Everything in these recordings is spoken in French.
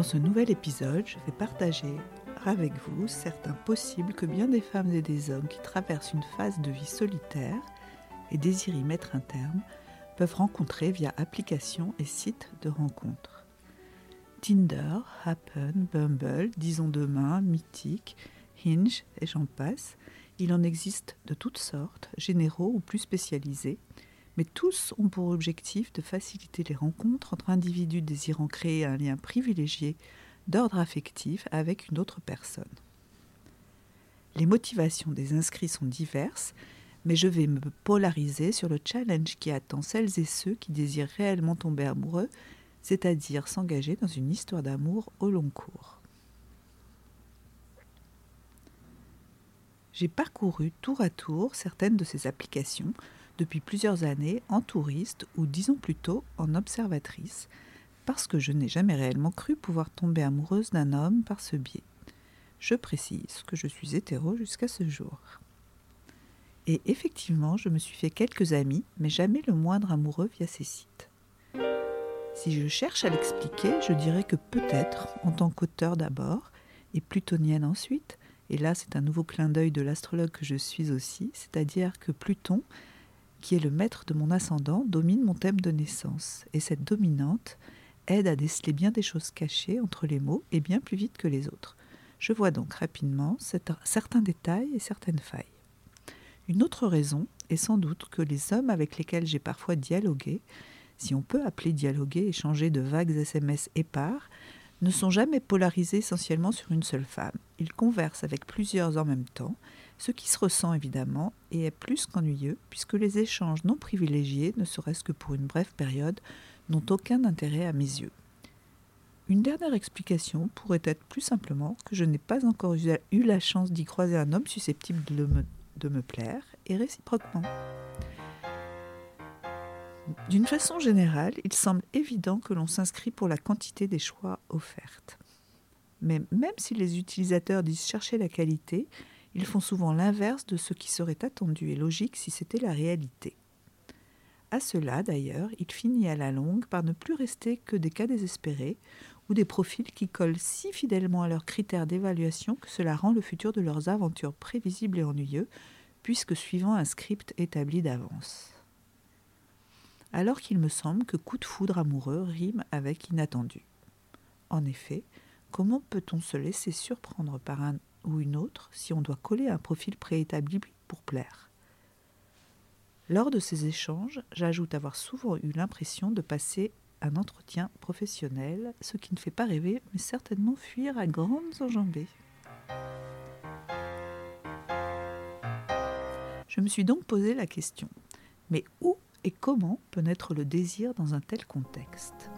Dans ce nouvel épisode, je vais partager avec vous certains possibles que bien des femmes et des hommes qui traversent une phase de vie solitaire et désirent y mettre un terme peuvent rencontrer via applications et sites de rencontres. Tinder, Happen, Bumble, Disons Demain, Mythique, Hinge et j'en passe, il en existe de toutes sortes, généraux ou plus spécialisés, mais tous ont pour objectif de faciliter les rencontres entre individus désirant créer un lien privilégié d'ordre affectif avec une autre personne. Les motivations des inscrits sont diverses, mais je vais me polariser sur le challenge qui attend celles et ceux qui désirent réellement tomber amoureux, c'est-à-dire s'engager dans une histoire d'amour au long cours. J'ai parcouru tour à tour certaines de ces applications depuis plusieurs années en touriste ou disons plutôt en observatrice, parce que je n'ai jamais réellement cru pouvoir tomber amoureuse d'un homme par ce biais. Je précise que je suis hétéro jusqu'à ce jour. Et effectivement, je me suis fait quelques amis, mais jamais le moindre amoureux via ces sites. Si je cherche à l'expliquer, je dirais que peut-être, en tant qu'auteur d'abord, et plutonienne ensuite, et là c'est un nouveau clin d'œil de l'astrologue que je suis aussi, c'est-à-dire que Pluton, qui est le maître de mon ascendant, domine mon thème de naissance, et cette dominante aide à déceler bien des choses cachées entre les mots et bien plus vite que les autres. Je vois donc rapidement certains détails et certaines failles. Une autre raison est sans doute que les hommes avec lesquels j'ai parfois dialogué, si on peut appeler dialoguer, échanger de vagues SMS épars, ne sont jamais polarisés essentiellement sur une seule femme. Ils conversent avec plusieurs en même temps, ce qui se ressent évidemment et est plus qu'ennuyeux, puisque les échanges non privilégiés, ne serait-ce que pour une brève période, n'ont aucun intérêt à mes yeux. Une dernière explication pourrait être plus simplement que je n'ai pas encore eu la chance d'y croiser un homme susceptible de me, plaire, et réciproquement. D'une façon générale, il semble évident que l'on s'inscrit pour la quantité des choix offertes. Mais même si les utilisateurs disent chercher la qualité, ils font souvent l'inverse de ce qui serait attendu et logique si c'était la réalité. À cela, d'ailleurs, il finit à la longue par ne plus rester que des cas désespérés ou des profils qui collent si fidèlement à leurs critères d'évaluation que cela rend le futur de leurs aventures prévisible et ennuyeux, puisque suivant un script établi d'avance. Alors qu'il me semble que coup de foudre amoureux rime avec inattendu. En effet, comment peut-on se laisser surprendre par un ou une autre si on doit coller un profil préétabli pour plaire lors de ces échanges, j'ajoute avoir souvent eu l'impression de passer un entretien professionnel, ce qui ne fait pas rêver, mais certainement fuir à grandes enjambées. Je me suis donc posé la question, mais où et comment peut naître le désir dans un tel contexte?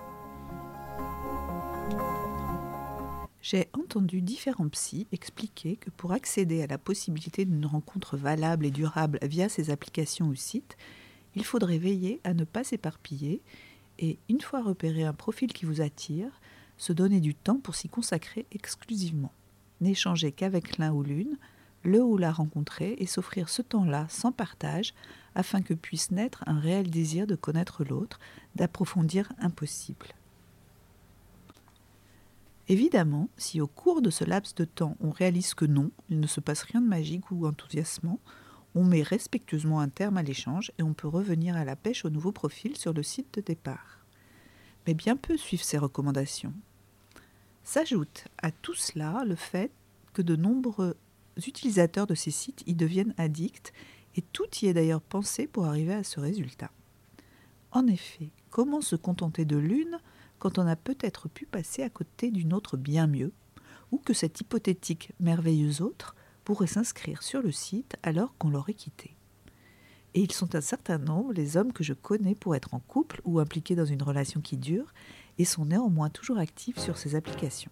J'ai entendu différents psys expliquer que pour accéder à la possibilité d'une rencontre valable et durable via ces applications ou sites, il faudrait veiller à ne pas s'éparpiller et, une fois repéré un profil qui vous attire, se donner du temps pour s'y consacrer exclusivement. N'échanger qu'avec l'un ou l'une, le ou la rencontrer et s'offrir ce temps-là sans partage afin que puisse naître un réel désir de connaître l'autre, d'approfondir impossible. Évidemment, si au cours de ce laps de temps on réalise que non, il ne se passe rien de magique ou enthousiasmant, on met respectueusement un terme à l'échange et on peut revenir à la pêche au nouveau profil sur le site de départ. Mais bien peu suivent ces recommandations. S'ajoute à tout cela le fait que de nombreux utilisateurs de ces sites y deviennent addicts et tout y est d'ailleurs pensé pour arriver à ce résultat. En effet, comment se contenter de l'une quand on a peut-être pu passer à côté d'une autre bien mieux, ou que cette hypothétique merveilleuse autre pourrait s'inscrire sur le site alors qu'on l'aurait quitté. Et ils sont un certain nombre, les hommes que je connais pour être en couple ou impliqués dans une relation qui dure, et sont néanmoins toujours actifs sur ces applications.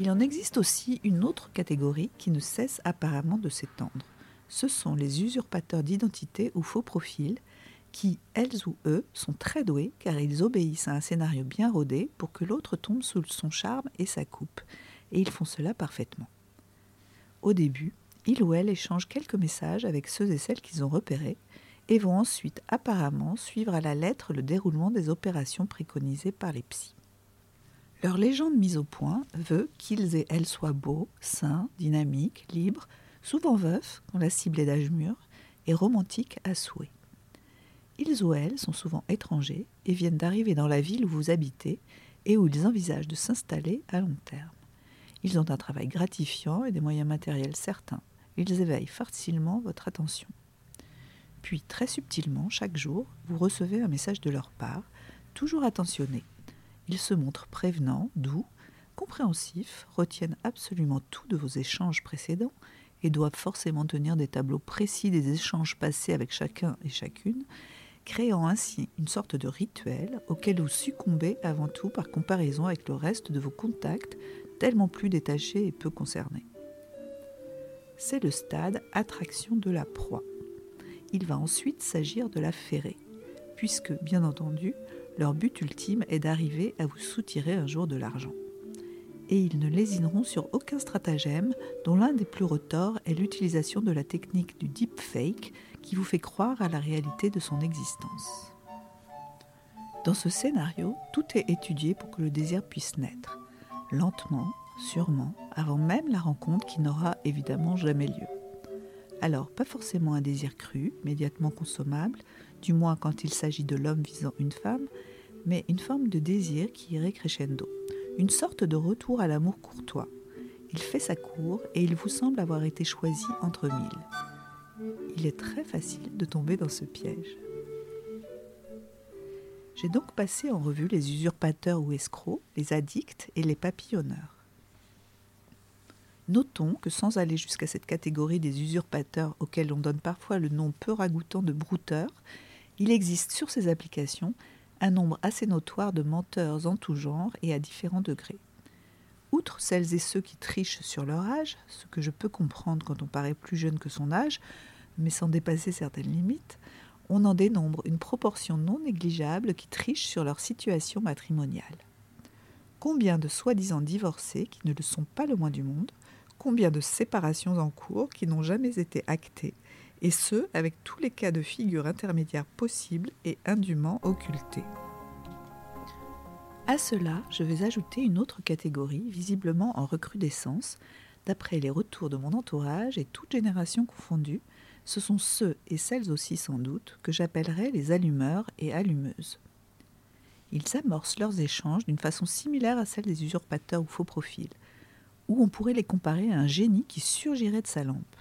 Il en existe aussi une autre catégorie qui ne cesse apparemment de s'étendre. Ce sont les usurpateurs d'identité ou faux profils qui, elles ou eux, sont très doués car ils obéissent à un scénario bien rodé pour que l'autre tombe sous son charme et sa coupe, et ils font cela parfaitement. Au début, ils ou elles échangent quelques messages avec ceux et celles qu'ils ont repérés, et vont ensuite apparemment suivre à la lettre le déroulement des opérations préconisées par les psys. Leur légende mise au point veut qu'ils et elles soient beaux, sains, dynamiques, libres, souvent veufs quand la cible est d'âge mûr, et romantiques à souhait. Ils ou elles sont souvent étrangers et viennent d'arriver dans la ville où vous habitez et où ils envisagent de s'installer à long terme. Ils ont un travail gratifiant et des moyens matériels certains. Ils éveillent facilement votre attention. Puis, très subtilement, chaque jour, vous recevez un message de leur part, toujours attentionné. Ils se montrent prévenants, doux, compréhensifs, retiennent absolument tout de vos échanges précédents et doivent forcément tenir des tableaux précis des échanges passés avec chacun et chacune, créant ainsi une sorte de rituel auquel vous succombez avant tout par comparaison avec le reste de vos contacts, tellement plus détachés et peu concernés. C'est le stade attraction de la proie. Il va ensuite s'agir de la ferrer, puisque, bien entendu, leur but ultime est d'arriver à vous soutirer un jour de l'argent. Et ils ne lésineront sur aucun stratagème, dont l'un des plus retors est l'utilisation de la technique du deepfake qui vous fait croire à la réalité de son existence. Dans ce scénario, tout est étudié pour que le désir puisse naître, lentement, sûrement, avant même la rencontre qui n'aura évidemment jamais lieu. Alors, pas forcément un désir cru, immédiatement consommable, du moins quand il s'agit de l'homme visant une femme, mais une forme de désir qui irait crescendo, une sorte de retour à l'amour courtois. Il fait sa cour et il vous semble avoir été choisi entre mille. Il est très facile de tomber dans ce piège. J'ai donc passé en revue les usurpateurs ou escrocs, les addicts et les papillonneurs. Notons que sans aller jusqu'à cette catégorie des usurpateurs auxquels on donne parfois le nom peu ragoûtant de brouteurs, il existe sur ces applications un nombre assez notoire de menteurs en tout genre et à différents degrés. Outre celles et ceux qui trichent sur leur âge, ce que je peux comprendre quand on paraît plus jeune que son âge, mais sans dépasser certaines limites, on en dénombre une proportion non négligeable qui trichent sur leur situation matrimoniale. Combien de soi-disant divorcés qui ne le sont pas le moins du monde, combien de séparations en cours qui n'ont jamais été actées, et ce, avec tous les cas de figure intermédiaires possibles et indûment occultés. À cela, je vais ajouter une autre catégorie, visiblement en recrudescence, d'après les retours de mon entourage et toute génération confondue, ce sont ceux et celles aussi sans doute que j'appellerais les allumeurs et allumeuses. Ils amorcent leurs échanges d'une façon similaire à celle des usurpateurs ou faux profils, où on pourrait les comparer à un génie qui surgirait de sa lampe.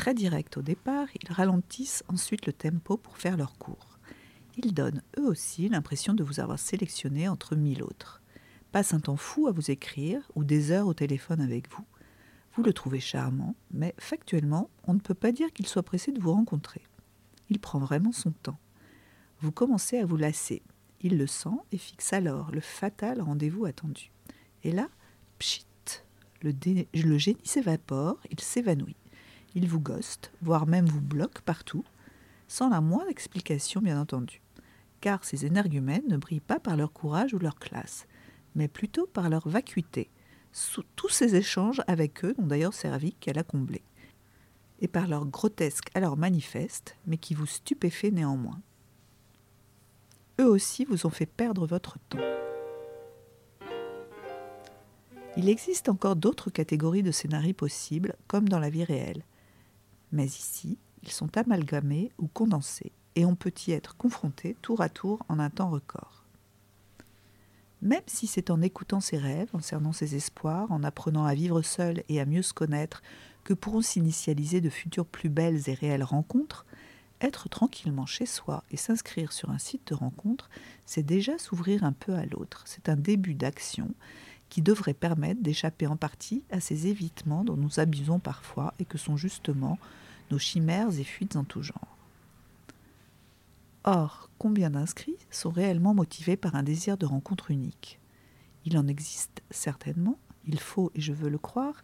Très direct au départ, ils ralentissent ensuite le tempo pour faire leur cours. Ils donnent eux aussi l'impression de vous avoir sélectionné entre mille autres. Passent un temps fou à vous écrire ou des heures au téléphone avec vous. Vous le trouvez charmant, mais factuellement, on ne peut pas dire qu'il soit pressé de vous rencontrer. Il prend vraiment son temps. Vous commencez à vous lasser. Il le sent et fixe alors le fatal rendez-vous attendu. Et là, pchit, le génie s'évapore, il s'évanouit. Il vous ghost, voire même vous bloque partout, sans la moindre explication bien entendu. Car ces énergumènes ne brillent pas par leur courage ou leur classe, mais plutôt par leur vacuité. tous ces échanges avec eux n'ont d'ailleurs servi qu'à la combler. Et par leur grotesque alors manifeste, mais qui vous stupéfait néanmoins. Eux aussi vous ont fait perdre votre temps. Il existe encore d'autres catégories de scénarios possibles, comme dans la vie réelle. Mais ici, ils sont amalgamés ou condensés, et on peut y être confronté tour à tour en un temps record. Même si c'est en écoutant ses rêves, en cernant ses espoirs, en apprenant à vivre seul et à mieux se connaître, que pourront s'initialiser de futures plus belles et réelles rencontres, être tranquillement chez soi et s'inscrire sur un site de rencontre, c'est déjà s'ouvrir un peu à l'autre. C'est un début d'action qui devrait permettre d'échapper en partie à ces évitements dont nous abusons parfois et que sont justement nos chimères et fuites en tout genre. Or, combien d'inscrits sont réellement motivés par un désir de rencontre unique? Il en existe certainement, il faut et je veux le croire,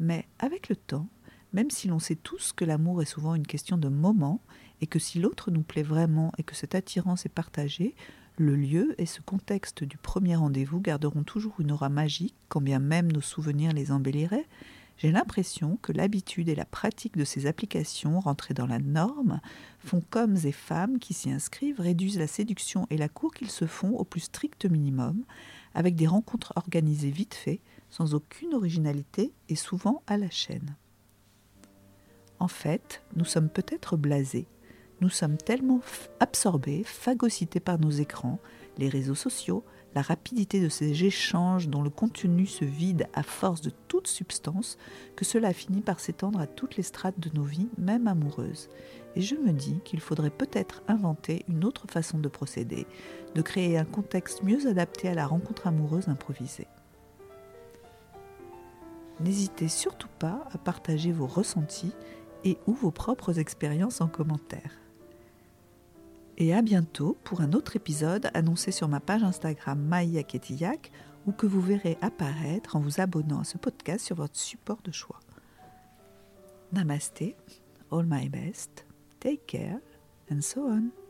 mais avec le temps, même si l'on sait tous que l'amour est souvent une question de moment, et que si l'autre nous plaît vraiment et que cette attirance est partagée, le lieu et ce contexte du premier rendez-vous garderont toujours une aura magique, quand bien même nos souvenirs les embelliraient, J'ai l'impression que l'habitude et la pratique de ces applications rentrées dans la norme font qu'hommes et femmes qui s'y inscrivent réduisent la séduction et la cour qu'ils se font au plus strict minimum, avec des rencontres organisées vite fait, sans aucune originalité et souvent à la chaîne. En fait, nous sommes peut-être blasés. Nous sommes tellement absorbés, phagocytés par nos écrans, les réseaux sociaux, la rapidité de ces échanges dont le contenu se vide à force de toute substance, que cela finit par s'étendre à toutes les strates de nos vies, même amoureuses. Et je me dis qu'il faudrait peut-être inventer une autre façon de procéder, de créer un contexte mieux adapté à la rencontre amoureuse improvisée. N'hésitez surtout pas à partager vos ressentis et ou vos propres expériences en commentaire. Et à bientôt pour un autre épisode annoncé sur ma page Instagram Maïa Ketiyak ou que vous verrez apparaître en vous abonnant à ce podcast sur votre support de choix. Namaste, all my best, take care, and so on.